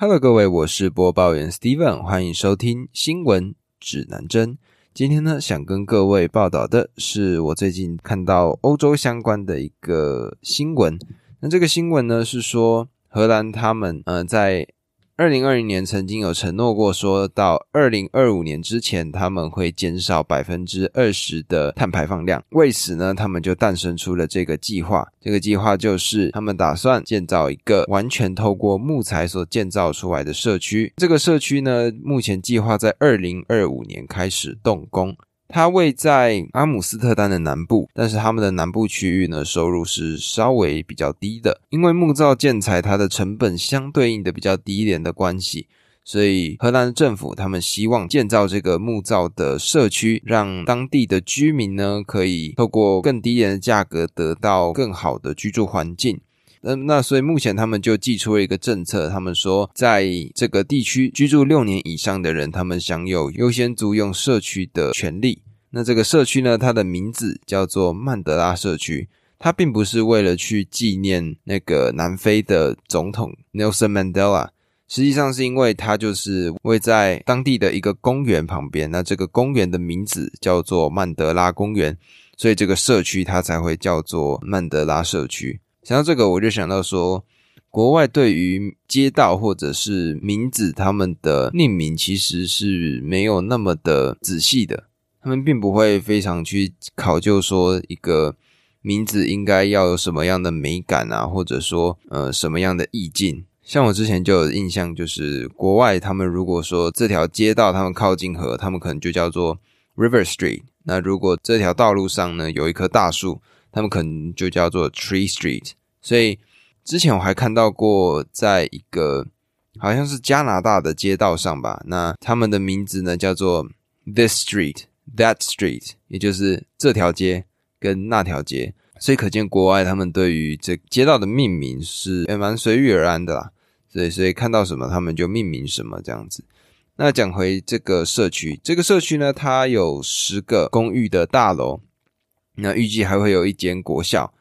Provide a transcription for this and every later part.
Hello，各位，我是播报员 Steven，欢迎收听新闻指南针。今天呢，想跟各位报道的是我最近看到欧洲相关的一个新闻。那这个新闻呢，是说荷兰他们呃在。二零二零年曾经有承诺过，说到二零二五年之前，他们会减少百分之二十的碳排放量。为此呢，他们就诞生出了这个计划。这个计划就是他们打算建造一个完全透过木材所建造出来的社区。这个社区呢，目前计划在二零二五年开始动工。它位在阿姆斯特丹的南部，但是他们的南部区域呢，收入是稍微比较低的，因为木造建材它的成本相对应的比较低一点的关系，所以荷兰政府他们希望建造这个木造的社区，让当地的居民呢可以透过更低廉的价格得到更好的居住环境。那那所以目前他们就寄出了一个政策，他们说在这个地区居住六年以上的人，他们享有优先租用社区的权利。那这个社区呢，它的名字叫做曼德拉社区，它并不是为了去纪念那个南非的总统 Nelson Mandela，实际上是因为它就是位在当地的一个公园旁边。那这个公园的名字叫做曼德拉公园，所以这个社区它才会叫做曼德拉社区。想到这个，我就想到说，国外对于街道或者是名字，他们的命名其实是没有那么的仔细的。他们并不会非常去考究说一个名字应该要有什么样的美感啊，或者说呃什么样的意境。像我之前就有印象，就是国外他们如果说这条街道他们靠近河，他们可能就叫做 River Street。那如果这条道路上呢有一棵大树，他们可能就叫做 Tree Street。所以之前我还看到过，在一个好像是加拿大的街道上吧，那他们的名字呢叫做 This Street、That Street，也就是这条街跟那条街。所以可见国外他们对于这街道的命名是也蛮随遇而安的啦。所以所以看到什么他们就命名什么这样子。那讲回这个社区，这个社区呢，它有十个公寓的大楼，那预计还会有一间国校。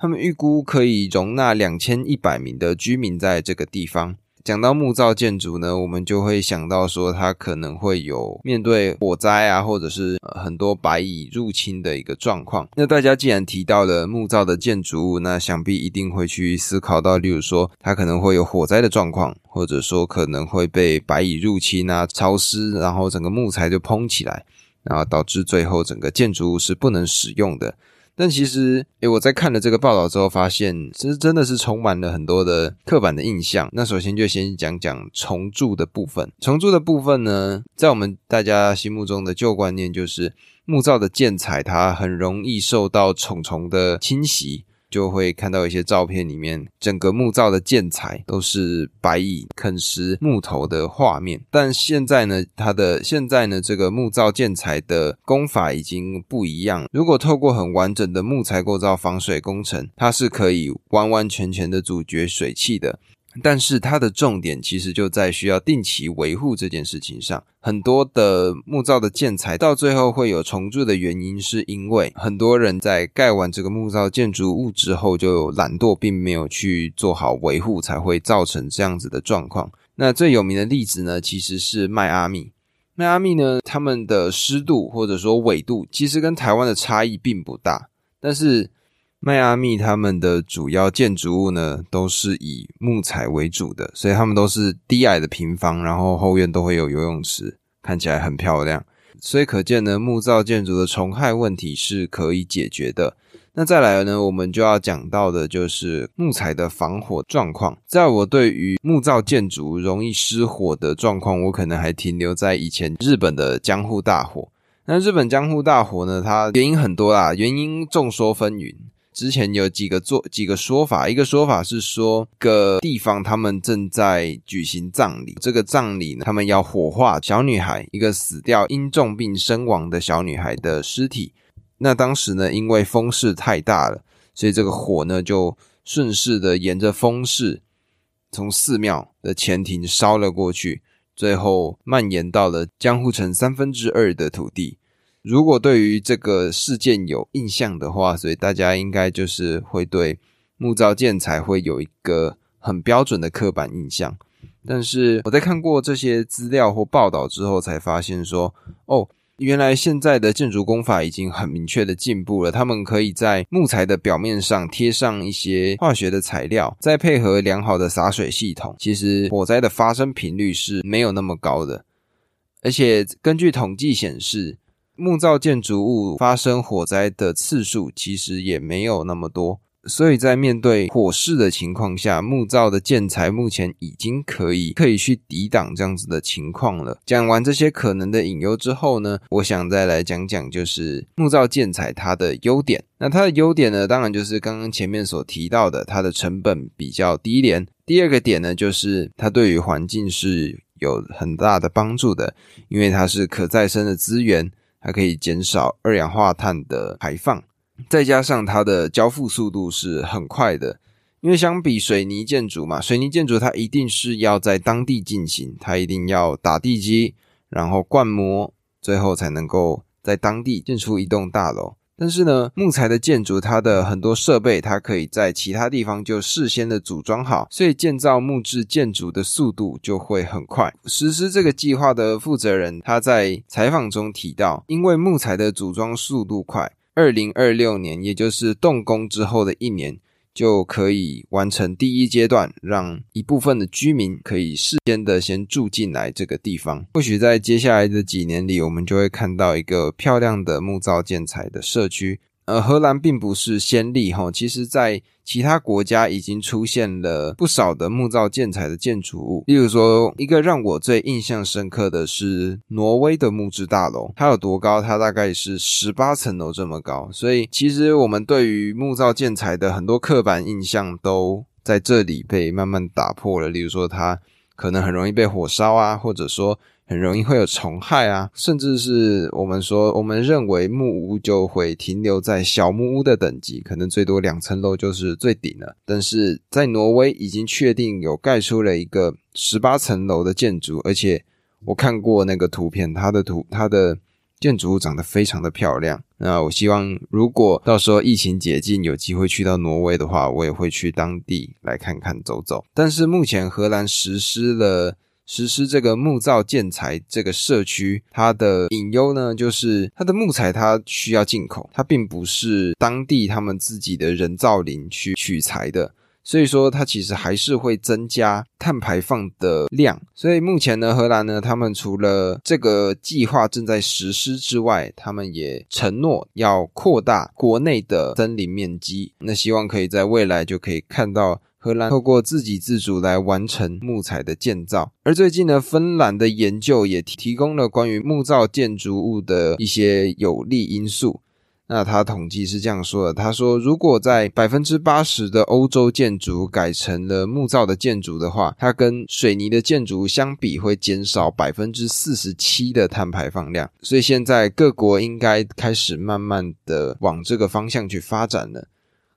他们预估可以容纳两千一百名的居民在这个地方。讲到木造建筑呢，我们就会想到说，它可能会有面对火灾啊，或者是很多白蚁入侵的一个状况。那大家既然提到了木造的建筑物，那想必一定会去思考到，例如说它可能会有火灾的状况，或者说可能会被白蚁入侵啊，潮湿，然后整个木材就蓬起来，然后导致最后整个建筑物是不能使用的。但其实，诶，我在看了这个报道之后，发现其实真的是充满了很多的刻板的印象。那首先就先讲讲重铸的部分。重铸的部分呢，在我们大家心目中的旧观念就是木造的建材，它很容易受到虫虫的侵袭。就会看到一些照片，里面整个木造的建材都是白蚁啃食木头的画面。但现在呢，它的现在呢，这个木造建材的工法已经不一样。如果透过很完整的木材构造防水工程，它是可以完完全全的阻绝水汽的。但是它的重点其实就在需要定期维护这件事情上。很多的木造的建材到最后会有重铸的原因，是因为很多人在盖完这个木造建筑物之后就懒惰，并没有去做好维护，才会造成这样子的状况。那最有名的例子呢，其实是迈阿密。迈阿密呢，他们的湿度或者说纬度其实跟台湾的差异并不大，但是。迈阿密他们的主要建筑物呢，都是以木材为主的，所以他们都是低矮的平房，然后后院都会有游泳池，看起来很漂亮。所以可见呢，木造建筑的虫害问题是可以解决的。那再来呢，我们就要讲到的就是木材的防火状况。在我对于木造建筑容易失火的状况，我可能还停留在以前日本的江户大火。那日本江户大火呢，它原因很多啦，原因众说纷纭。之前有几个做几个说法，一个说法是说个地方他们正在举行葬礼，这个葬礼呢，他们要火化小女孩，一个死掉因重病身亡的小女孩的尸体。那当时呢，因为风势太大了，所以这个火呢就顺势的沿着风势从寺庙的前庭烧了过去，最后蔓延到了江户城三分之二的土地。如果对于这个事件有印象的话，所以大家应该就是会对木造建材会有一个很标准的刻板印象。但是我在看过这些资料或报道之后，才发现说，哦，原来现在的建筑工法已经很明确的进步了。他们可以在木材的表面上贴上一些化学的材料，再配合良好的洒水系统，其实火灾的发生频率是没有那么高的。而且根据统计显示，木造建筑物发生火灾的次数其实也没有那么多。所以在面对火势的情况下，木造的建材目前已经可以可以去抵挡这样子的情况了。讲完这些可能的隐忧之后呢，我想再来讲讲就是木造建材它的优点。那它的优点呢，当然就是刚刚前面所提到的，它的成本比较低廉。第二个点呢，就是它对于环境是有很大的帮助的，因为它是可再生的资源，还可以减少二氧化碳的排放。再加上它的交付速度是很快的，因为相比水泥建筑嘛，水泥建筑它一定是要在当地进行，它一定要打地基，然后灌模，最后才能够在当地建出一栋大楼。但是呢，木材的建筑，它的很多设备，它可以在其他地方就事先的组装好，所以建造木质建筑的速度就会很快。实施这个计划的负责人他在采访中提到，因为木材的组装速度快。二零二六年，也就是动工之后的一年，就可以完成第一阶段，让一部分的居民可以事先的先住进来这个地方。或许在接下来的几年里，我们就会看到一个漂亮的木造建材的社区。呃，荷兰并不是先例哈，其实在其他国家已经出现了不少的木造建材的建筑物。例如说，一个让我最印象深刻的是挪威的木质大楼，它有多高？它大概是十八层楼这么高。所以，其实我们对于木造建材的很多刻板印象都在这里被慢慢打破了。例如说，它可能很容易被火烧啊，或者说。很容易会有虫害啊，甚至是我们说，我们认为木屋就会停留在小木屋的等级，可能最多两层楼就是最顶了。但是在挪威已经确定有盖出了一个十八层楼的建筑，而且我看过那个图片，它的图它的建筑物长得非常的漂亮。那我希望如果到时候疫情解禁，有机会去到挪威的话，我也会去当地来看看走走。但是目前荷兰实施了。实施这个木造建材这个社区，它的隐忧呢，就是它的木材它需要进口，它并不是当地他们自己的人造林去取材的，所以说它其实还是会增加碳排放的量。所以目前呢，荷兰呢，他们除了这个计划正在实施之外，他们也承诺要扩大国内的森林面积，那希望可以在未来就可以看到。荷兰透过自给自足来完成木材的建造，而最近呢，芬兰的研究也提供了关于木造建筑物的一些有利因素。那他统计是这样说的：他说，如果在百分之八十的欧洲建筑改成了木造的建筑的话，它跟水泥的建筑相比会减少百分之四十七的碳排放量。所以现在各国应该开始慢慢的往这个方向去发展了。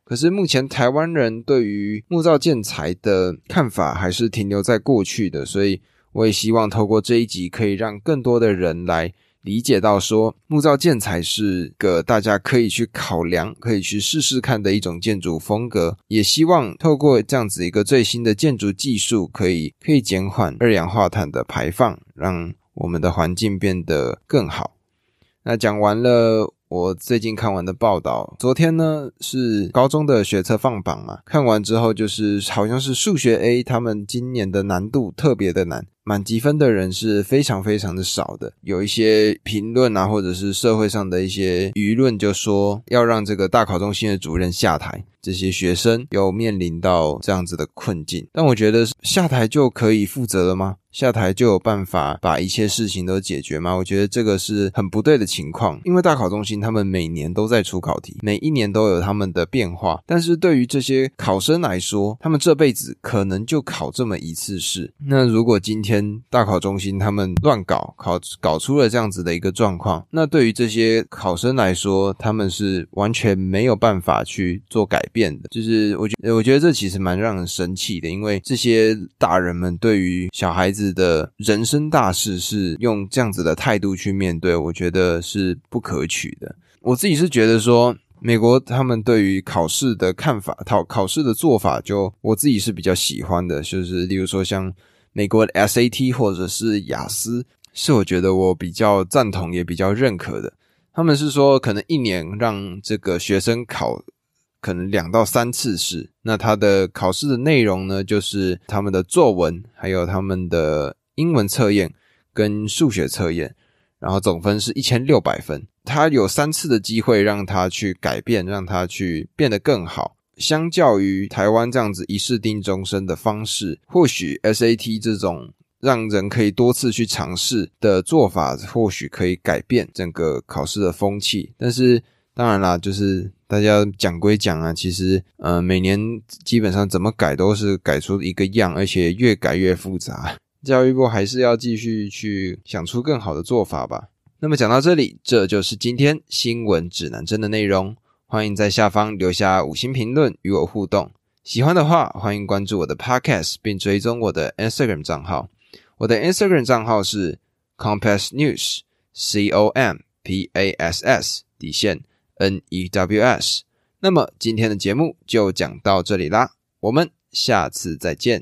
可是目前台湾人对于木造建材的看法还是停留在过去的，所以我也希望透过这一集可以让更多的人来理解到，说木造建材是个大家可以去考量、可以去试试看的一种建筑风格。也希望透过这样子一个最新的建筑技术，可以可以减缓二氧化碳的排放，让我们的环境变得更好。那讲完了。我最近看完的报道，昨天呢是高中的学测放榜嘛，看完之后就是好像是数学 A，他们今年的难度特别的难，满积分的人是非常非常的少的。有一些评论啊，或者是社会上的一些舆论，就说要让这个大考中心的主任下台。这些学生有面临到这样子的困境，但我觉得下台就可以负责了吗？下台就有办法把一切事情都解决吗？我觉得这个是很不对的情况。因为大考中心他们每年都在出考题，每一年都有他们的变化。但是对于这些考生来说，他们这辈子可能就考这么一次试。那如果今天大考中心他们乱搞，考搞出了这样子的一个状况，那对于这些考生来说，他们是完全没有办法去做改。变的，就是我觉，我觉得这其实蛮让人生气的，因为这些大人们对于小孩子的人生大事是用这样子的态度去面对，我觉得是不可取的。我自己是觉得说，美国他们对于考试的看法，考考试的做法，就我自己是比较喜欢的，就是例如说像美国的 SAT 或者是雅思，是我觉得我比较赞同也比较认可的。他们是说，可能一年让这个学生考可能两到三次试，那他的考试的内容呢，就是他们的作文，还有他们的英文测验跟数学测验，然后总分是一千六百分。他有三次的机会让他去改变，让他去变得更好。相较于台湾这样子一试定终身的方式，或许 SAT 这种让人可以多次去尝试的做法，或许可以改变整个考试的风气。但是当然啦，就是大家讲归讲啊，其实呃每年基本上怎么改都是改出一个样，而且越改越复杂。教育部还是要继续去想出更好的做法吧。那么讲到这里，这就是今天新闻指南针的内容。欢迎在下方留下五星评论与我互动。喜欢的话，欢迎关注我的 Podcast，并追踪我的 Instagram 账号。我的 Instagram 账号是 Compass News，C O M P A S S 底线 N E W S。那么今天的节目就讲到这里啦，我们下次再见。